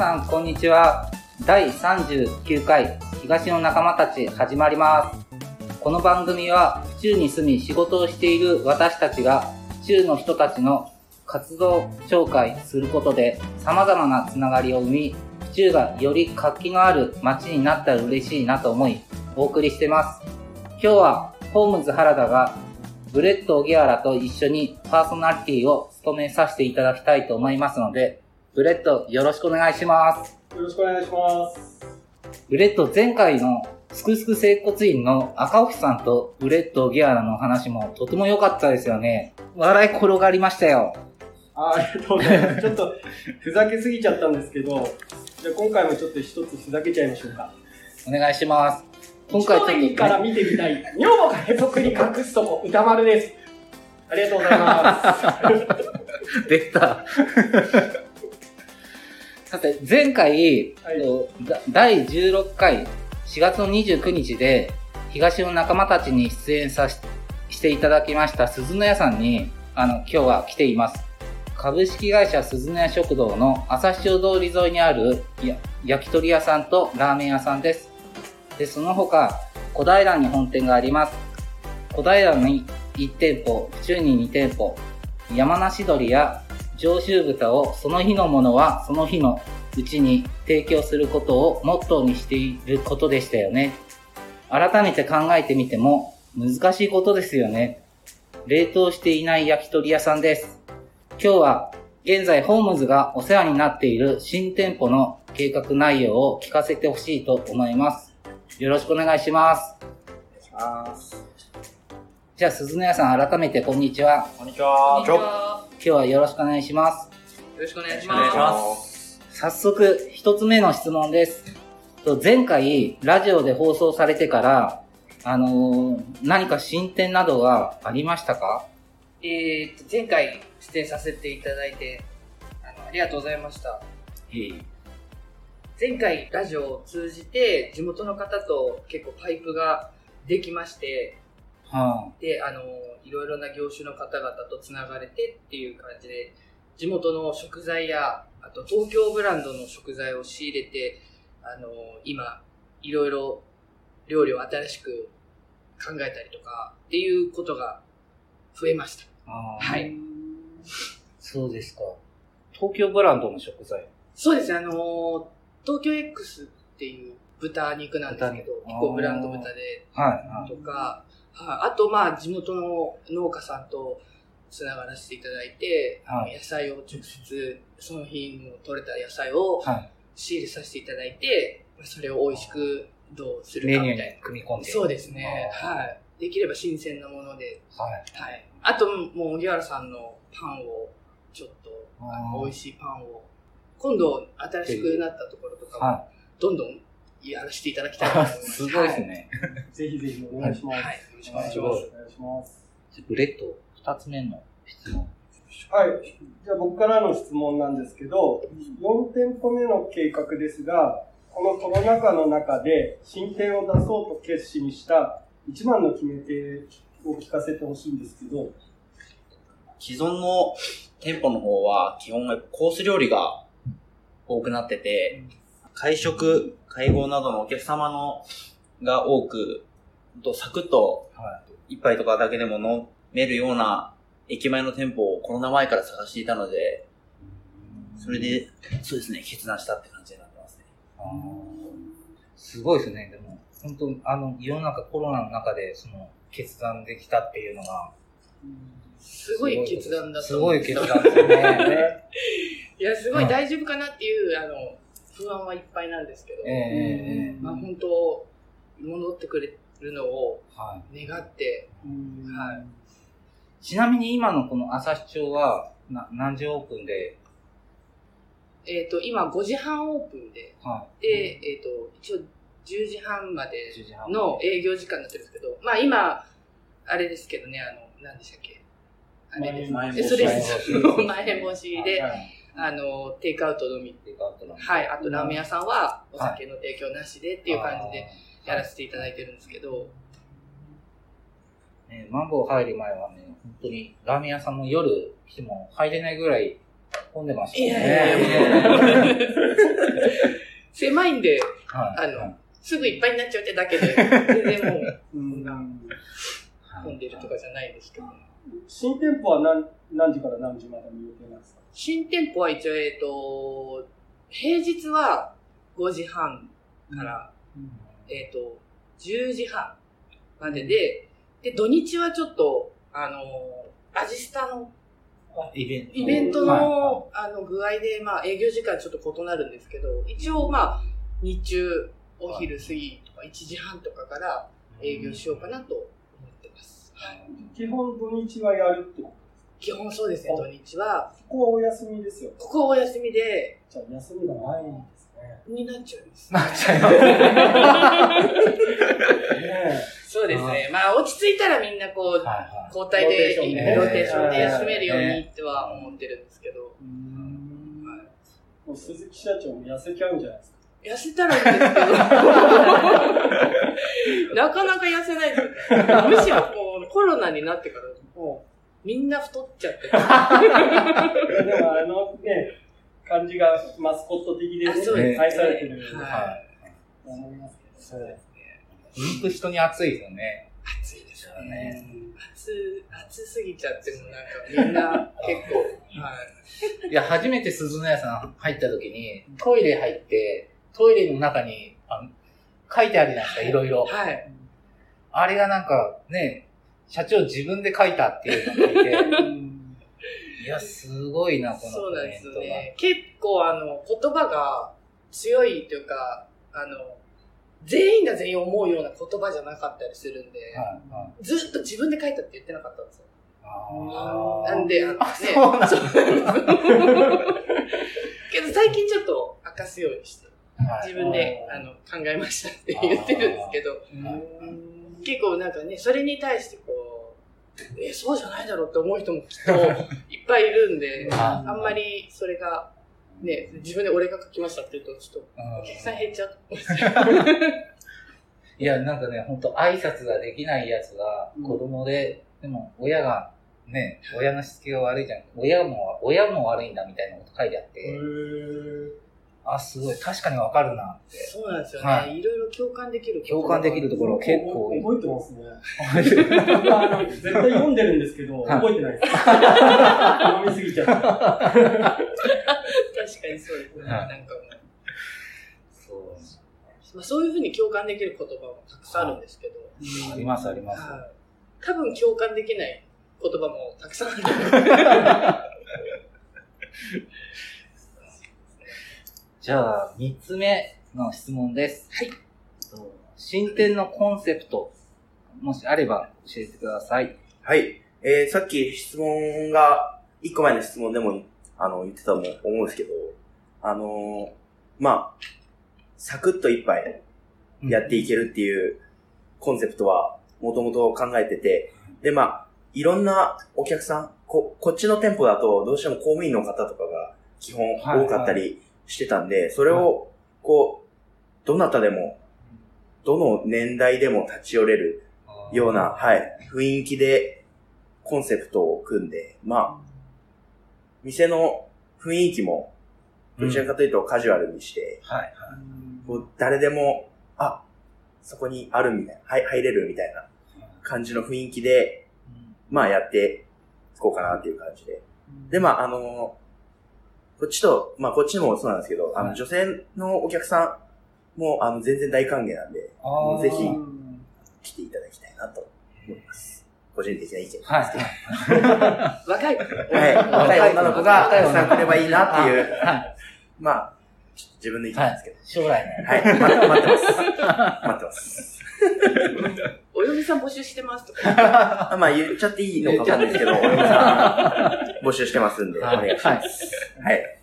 さん、こんにちは。第39回、東の仲間たち、始まります。この番組は、府中に住み仕事をしている私たちが、府中の人たちの活動紹介することで、様々なつながりを生み、府中がより活気のある街になったら嬉しいなと思い、お送りしてます。今日は、ホームズ原田が、ブレッド・オギワラと一緒にパーソナリティを務めさせていただきたいと思いますので、ブレッド、よろしくお願いします。よろしくお願いします。ブレッド、前回のすくすく整骨院の赤尾さんとブレッド・オギワラの話もとても良かったですよね。笑い転がりましたよ。あありがとうございます。ちょっとふざけすぎちゃったんですけど、じゃあ今回もちょっと一つふざけちゃいましょうか。お願いします。今回ちょっと、から見てみたい。女房がへそくり隠すとこ、歌丸です。ありがとうございます。出た。さて、前回、はい第16回4月の29日で東の仲間たちに出演さししていただきました鈴の屋さんに、あの、今日は来ています。株式会社鈴の屋食堂の朝日町通り沿いにあるや焼き鳥屋さんとラーメン屋さんです。で、その他、小平に本店があります。小平に1店舗、府中に2店舗、山梨鶏や上州豚をその日のものはその日のうちに提供することをモットーにしていることでしたよね。改めて考えてみても難しいことですよね。冷凍していない焼き鳥屋さんです。今日は現在ホームズがお世話になっている新店舗の計画内容を聞かせてほしいと思います。よろしくお願いします。あじゃあ、鈴の屋さん改めてこんにちは。こんにちは。今日はよろしくお願いします。よろしくお願いしまます。早速、一つ目の質問です。と前回、ラジオで放送されてから、あのー何か進展などはありましたか？す。えーと、前回出演させていただいて、あの、ありがとうございました。前回ラジオを通じて地元の方と結構パイプができまして、はで、あの、いろいろな業種の方々とつながれてっていう感じで、地元の食材や、あと東京ブランドの食材を仕入れて、あの、今、いろいろ料理を新しく考えたりとかっていうことが増えました。はい。そうですか。東京ブランドの食材。そうですね、あの、東京 X っていう豚肉なんですけど、結構ブランド豚ではい。とか、はい、あとまあ地元の農家さんとつながらせていただいて、はい野菜を直接その日の取れた野菜をはい。仕入れさせていただいて、それを美味しくどうするかみたい組み込んで。な。そうですね。はい。できれば新鮮なもので、はい。はい。あともう、荻原さんのパンを、ちょっと、あの美味しいパンを、今度新しくなったところとかも、はどんどんやらせていただきたい。す。すごいですね。ぜひぜひお願いします。はい。はい。よろしくお願いしすごいます。お願いします。じゃあブレッド、二つ目の質問。はい。じゃあ僕からの質問なんですけど、4店舗目の計画ですが、このコロナ禍の中で新店を出そうと決心した一番の決め手を聞かせてほしいんですけど、既存の店舗の方は基本コース料理が多くなってて、会食、会合などのお客様のが多く、とサクッとは一杯とかだけでも飲めるような駅前の店舗をコロナ前から探していたので、それで、そうですね、決断したって感じになってますね。すごいですね。でも、本当あの、世の中、コロナの中で、その、決断できたっていうのが、すごい決断だったすごい決断ですね。いや、すごい大丈夫かなっていう、あの、不安はいっぱいなんですけど、ええええ。まあ本当、戻ってくれるのをはい。願って、うん。はい。ちなみに今のこの朝日町は、な、何時オープンで、えっ、と、今5時半オープンで、はで、えっ、と、一応10時半まで10時半の営業時間になってるんですけど、まあ今、あれですけどね、あの、何でしたっけ？あれです。前でそれです。前 前もしで、はいあの、テイクアウトのみ。テイクアウトなんではい。あと、ラーメン屋さんは、お酒の提供なしでっていう感じでやらせていただいてるんですけど、ね、マンボウ入る前はね、本当にラーメン屋さんも夜来ても入れないぐらい混んでましたいやいやいや 狭いんで、はい。あのすぐいっぱいになっちゃうってだけで、全然もう うん混んでるとかじゃないですけど。新店舗は何何時から何時までの予定なんですか？新店舗は一応、えっ、と、平日は5時半から、えっ、と、10時半までで、で、土日はちょっと、あの、アジスタのイベント。イベントはい。の、あの、具合で、まあ、営業時間ちょっと異なるんですけど、一応、まあ、日中、お昼過ぎとか1時半とかから営業しようかなと基本土日はやるってこと基本そうですね、土日は。ここはお休みですよ。ここはお休みで、じゃあ休みがないんですね。になっちゃうんです。なっちゃいますそうですね。まあ、落ち着いたらみんなこう、はいはい。交代で、ローテーションでローテーションで休めるようねにっては思ってるんですけど、えもう鈴木社長も痩せちゃうんじゃないですか？痩せたらいいんですけど、なかなか痩せないです。むしろこう、コロナになってから、もう、みんな太っちゃって。でもあのね、感じがマスコット的で、あそうね、ですね愛されてるはいはい。と思いますけど。そうですね。本当人に熱いですよね。暑いですよね。ね。暑、暑すぎちゃってもなんかみんな 結構、はい。いや、初めて鈴の屋さん入った時に、トイレ入って、トイレの中に、あの書いてあるじゃないですか、いろいろ。はい。あれがなんか、ね、社長自分で書いたっていうのを聞いて、うん。いや、すごいな、このそうなんです。よね。結構あの、言葉が強いというか、あの、全員が全員思うような言葉じゃなかったりするんで、はいはい。ずっと自分で書いたって言ってなかったんですよ。なんで、あのね、そうなんけど最近ちょっと明かすようにして、はい。自分であの考えましたって言ってるんですけど、結構なんかね、それに対してこう、え、そうじゃないだろうって思う人もきっと いっぱいいるんで、はあんまりそれが、ね、自分で俺が書きましたって言うと、ちょっとうんお客さん減っちゃうと思うんですよ。いや、なんかね、本当挨拶ができないやつがうん子供で、でも親が、ね、親のしつけが悪いじゃん。親も、親も悪いんだみたいなこと書いてあって、あ、すごい、確かにわかるなって。そうなんですよはね。いろいろ共感できる。共感できるところ結構覚えてますね。僕はあの絶対読んでるんですけど、はい覚えてないです。読みすぎちゃった。確かにそうですね。はいなんかもうそう。まあ、そういうふうに共感できる言葉もたくさんあるんですけど、あります、あります。はい多分共感できない言葉もたくさんある。じゃあ、三つ目の質問です。はい。新店のコンセプト、もしあれば教えてください。はい。えー、さっき質問が、一個前の質問でも、あの、言ってたと思うんですけど、あのーまあ、サクッと一杯やっていけるっていうコンセプトは、もともと考えてて、で、まあ、いろんなお客さん、こ、こっちの店舗だと、どうしても公務員の方とかが基本はい多かったりしてたんで、それを、こう、どなたでも、どの年代でも立ち寄れるような、はい、雰囲気でコンセプトを組んで、まあ、店の雰囲気も、どちらかというとカジュアルにして、はい。こう誰でも、あ、そこにあるみたいな、はい、入れるみたいな感じの雰囲気で、まあやっていこうかなっていう感じで。で、まああのこっちと、まあこっちもそうなんですけど、あのはい女性のお客さんも、あの全然大歓迎なんで、ぜひ来ていただきたいなと思います。個人的な意見ですけど。はい。若い。はい。若い女の子がたくさん来ればいいなっていう、はい。まあ、自分の意見なんですけど。将来ね。はい。待ってます。待ってます。お嫁さん募集してますとか。あ まあ言っちゃっていいのかわかんないですけど、お嫁さん募集してますんで、おはい願いします。はい。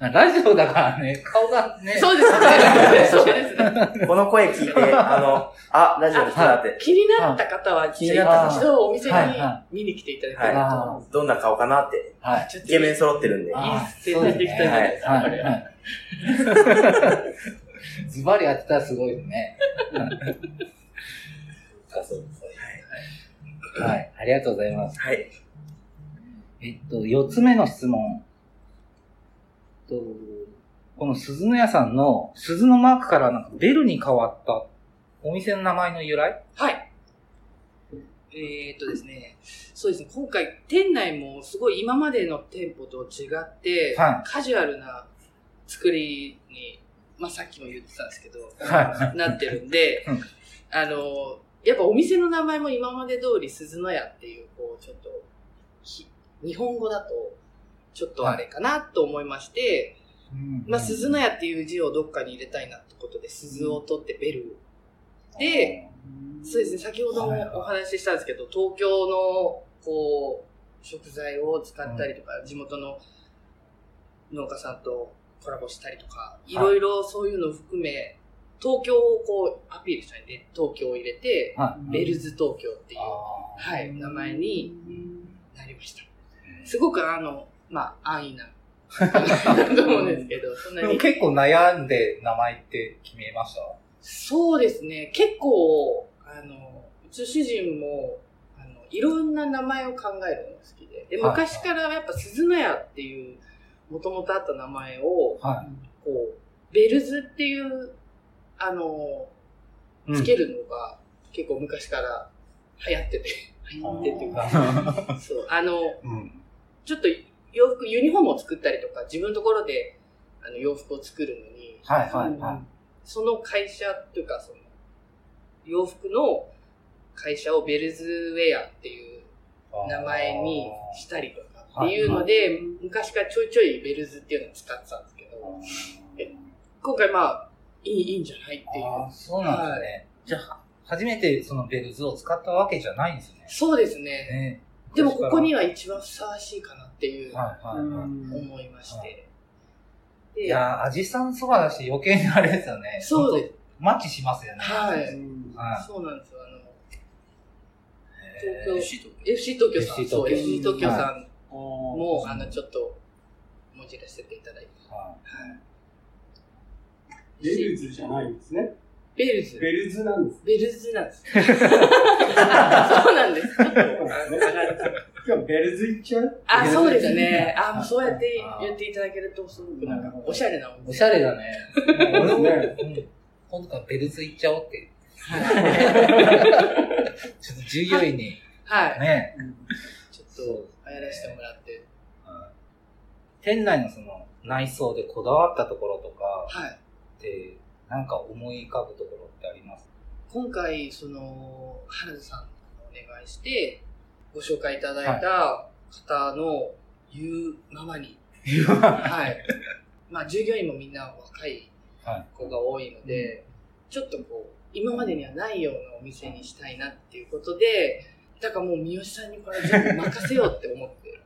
ラジオだからね、顔がね。そうですね。そうですね。この声聞いて、あの、あ、ラジオで来たなって、気になった方は、気になった一度お店に見に来ていただけると、はどんな顔かなって、はい。ちょっとイケメン揃ってるんで。いいあ宣伝できたんじゃないですか。ズバリ当てたらすごいですね。そうそうはい。ありがとうございます。はい。えっと、四つ目の質問。と、この鈴の屋さんの鈴のマークからなんかベルに変わったお店の名前の由来？はい。えーっとですね、そうですね、今回店内もすごい今までの店舗と違って、はカジュアルな作りに、まあさっきも言ってたんですけど、はなってるんでうん、あの、やっぱお店の名前も今まで通り鈴の屋っていう、こう、ちょっと、ひ日本語だと、ちょっとあれかなと思いまして、まあ、鈴の屋っていう字をどっかに入れたいなってことで、鈴を取ってベル。で、そうですね、先ほどもお話ししたんですけど、東京の、こう、食材を使ったりとか、地元の農家さんとコラボしたりとか、いろいろそういうのを含め、東京をこう、アピールしたいんで、東京を入れて、はベルズ東京っていう、あはい、名前になりました。すごくあの、まあ、安易な、と思うんですけど、そんなに。ーでも結構悩んで名前って決めました？そうですね。結構、あの、うちの主人も、あの、いろんな名前を考えるのが好きで。で、はい昔からやっぱ鈴の屋っていう、もともとあった名前を、はこう、ベルズっていう、あの、い。つけるのが結構昔から流行ってて、流行ってっていうか、そう、あの、うん。ちょっと洋服、ユニフォームを作ったりとか、自分のところであの洋服を作るのに、はいはいはい。その会社というか、その、洋服の会社をベルズウェアっていう名前にしたりとかっていうので、昔からちょいちょいベルズっていうのを使ってたんですけど、今回まあ、いいいいんじゃないっていう。あーそうなんですね。じゃあ、初めてそのベルズを使ったわけじゃないんですね。そうですね。ねでもここには一番ふさわしいかなっていうはいはいはい。思いまして。でいやー、味さんそばだし余計にあれですよね。そうです。マッチしますよね。はい。はいそうなんですよ。あの、東京 FC 東京さん、FC 東京さんもも、あの、ちょっと、もじらせていただいて。はベルズじゃないんですね。ベルズ。ベルズなんです。ベルズなんです。あ そうなんです。今日ベルズ行っちゃう？あ、そうですね。あ、もうそうやって言っていただけると、すごくなんか、おしゃれなおしゃれだね。俺も、ねうん今度からベルズ行っちゃおうって。ちょっと従業員に、はい。ね。と、やらせてもらって。店内のその内装でこだわったところとかはい。って、なんか思い浮かぶところってあります？今回、その、原田さんにお願いして、ご紹介いただいた方の言うままに、はい。まあ、従業員もみんな若いはい子が多いので、ちょっとこう、今までにはないようなお店にしたいなっていうことで、だからもう三好さんにこれ全部任せようって思って。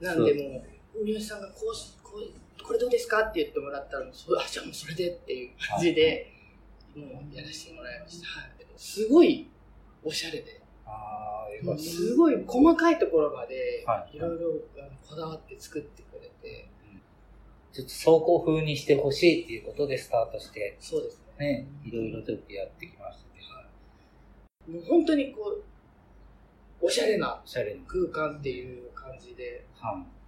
なんでもう、三好さんがこうし、こう、これどうですかって言ってもらったら、そあ、じゃあもうそれでっていう感じで、もうやらせてもらいました。はい。すごいおしゃれで、ああ。すごい細かいところまではいいろいろこだわって作ってくれて、ちょっと倉庫風にしてほしいっていうことでスタートして、そうですね。ね、いろいろちょっとやってきましたけど、もう本当にこう、おしゃれな。空間っていう感じで、はい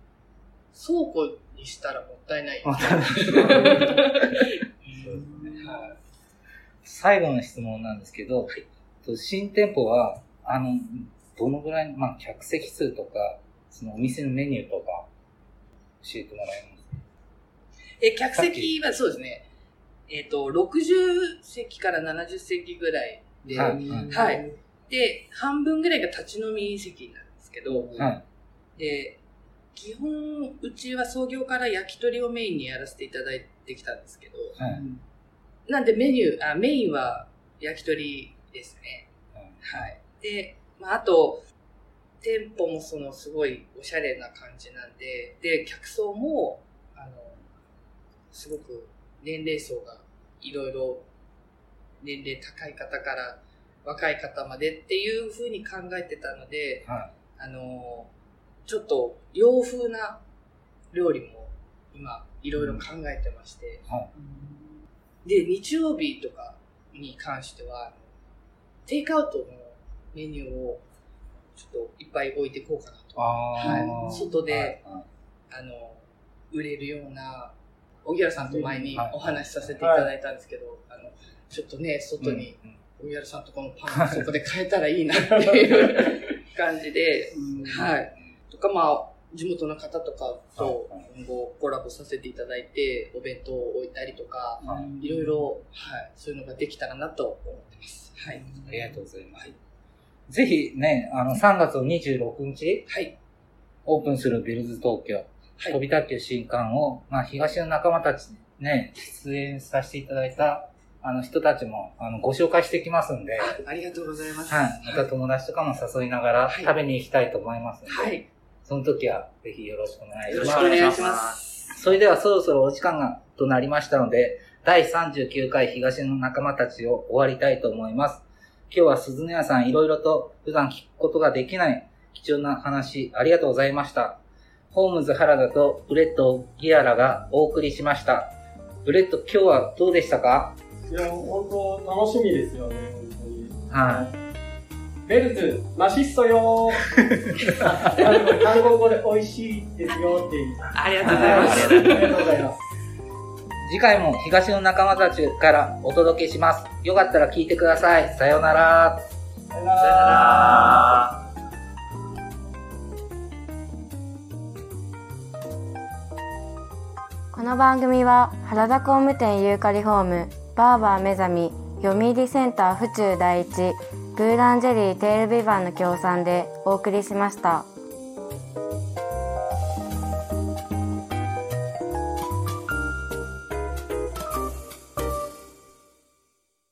倉庫にしたらもったいない。最後の質問なんですけど、と新店舗は、あの、どのぐらい、まあ、客席数とか、そのお店のメニューとか、教えてもらえますいえ、客席はそうですね。えっ、と、60席から70席ぐらいで、ははいい。はいで、半分ぐらいが立ち飲み席なんですけど、はい。で、基本、うちは創業から焼き鳥をメインにやらせていただいてきたんですけど、はい。なんでメニュー、あメインは焼き鳥ですね。はいはい。で、まあ、あと、店舗もそのすごいおしゃれな感じなんで、で、客層も、あの、すごく年齢層がいろいろ年齢高い方から若い方までっていう風に考えてたので、はい。あの、ちょっと洋風な料理も今いろいろ考えてまして、はい。で、日曜日とかに関しては、テイクアウトのメニューをちょっといっぱい置いていこうかなと。はい。外ではい。あの、売れるような、荻原さんと前にお話しさせていただいたんですけど、あの、ちょっとね、外に、荻原さんとこのパンそこで買えたらいいなっていう感じで、はい。とか、まあ、地元の方とかと今後コラボさせていただいて、お弁当を置いたりとか、いろいろ、はい、そういうのができたらなと思ってます。はい。ありがとうございます。ぜひね、あの、3月26日、はい。オープンするビルズ東京、はい飛び卓球新館を、まあ、東の仲間たちにね、出演させていただいた、あの人たちも、あの、ご紹介してきますんで、あありがとうございます。はい。また友達とかも誘いながらはい食べに行きたいと思いますので、はい。その時はぜひよろしくお願いしますよろしくお。願いします。それではそろそろお時間がとなりましたので、第39回東の仲間たちを終わりたいと思います。今日は鈴音屋さんいろいろと普段聞くことができない貴重な話ありがとうございました。ホームズ原田とブレッドオギワラがお送りしました。ブレッド今日はどうでしたか？いや、本当楽しみですよね、本当に。はい。ベルズ、マシストよ韓国 語で美味しいですよって。ありがとうございます。ありがとうございます。次回も東の仲間たちからお届けします。よかったら聞いてください。さようなら。さよなさよなら。ら。この番組は原田工務店ユーカリホームバーバー目覚み読売センター府中第一ブーランジェリーテールビバンの協賛でお送りしました。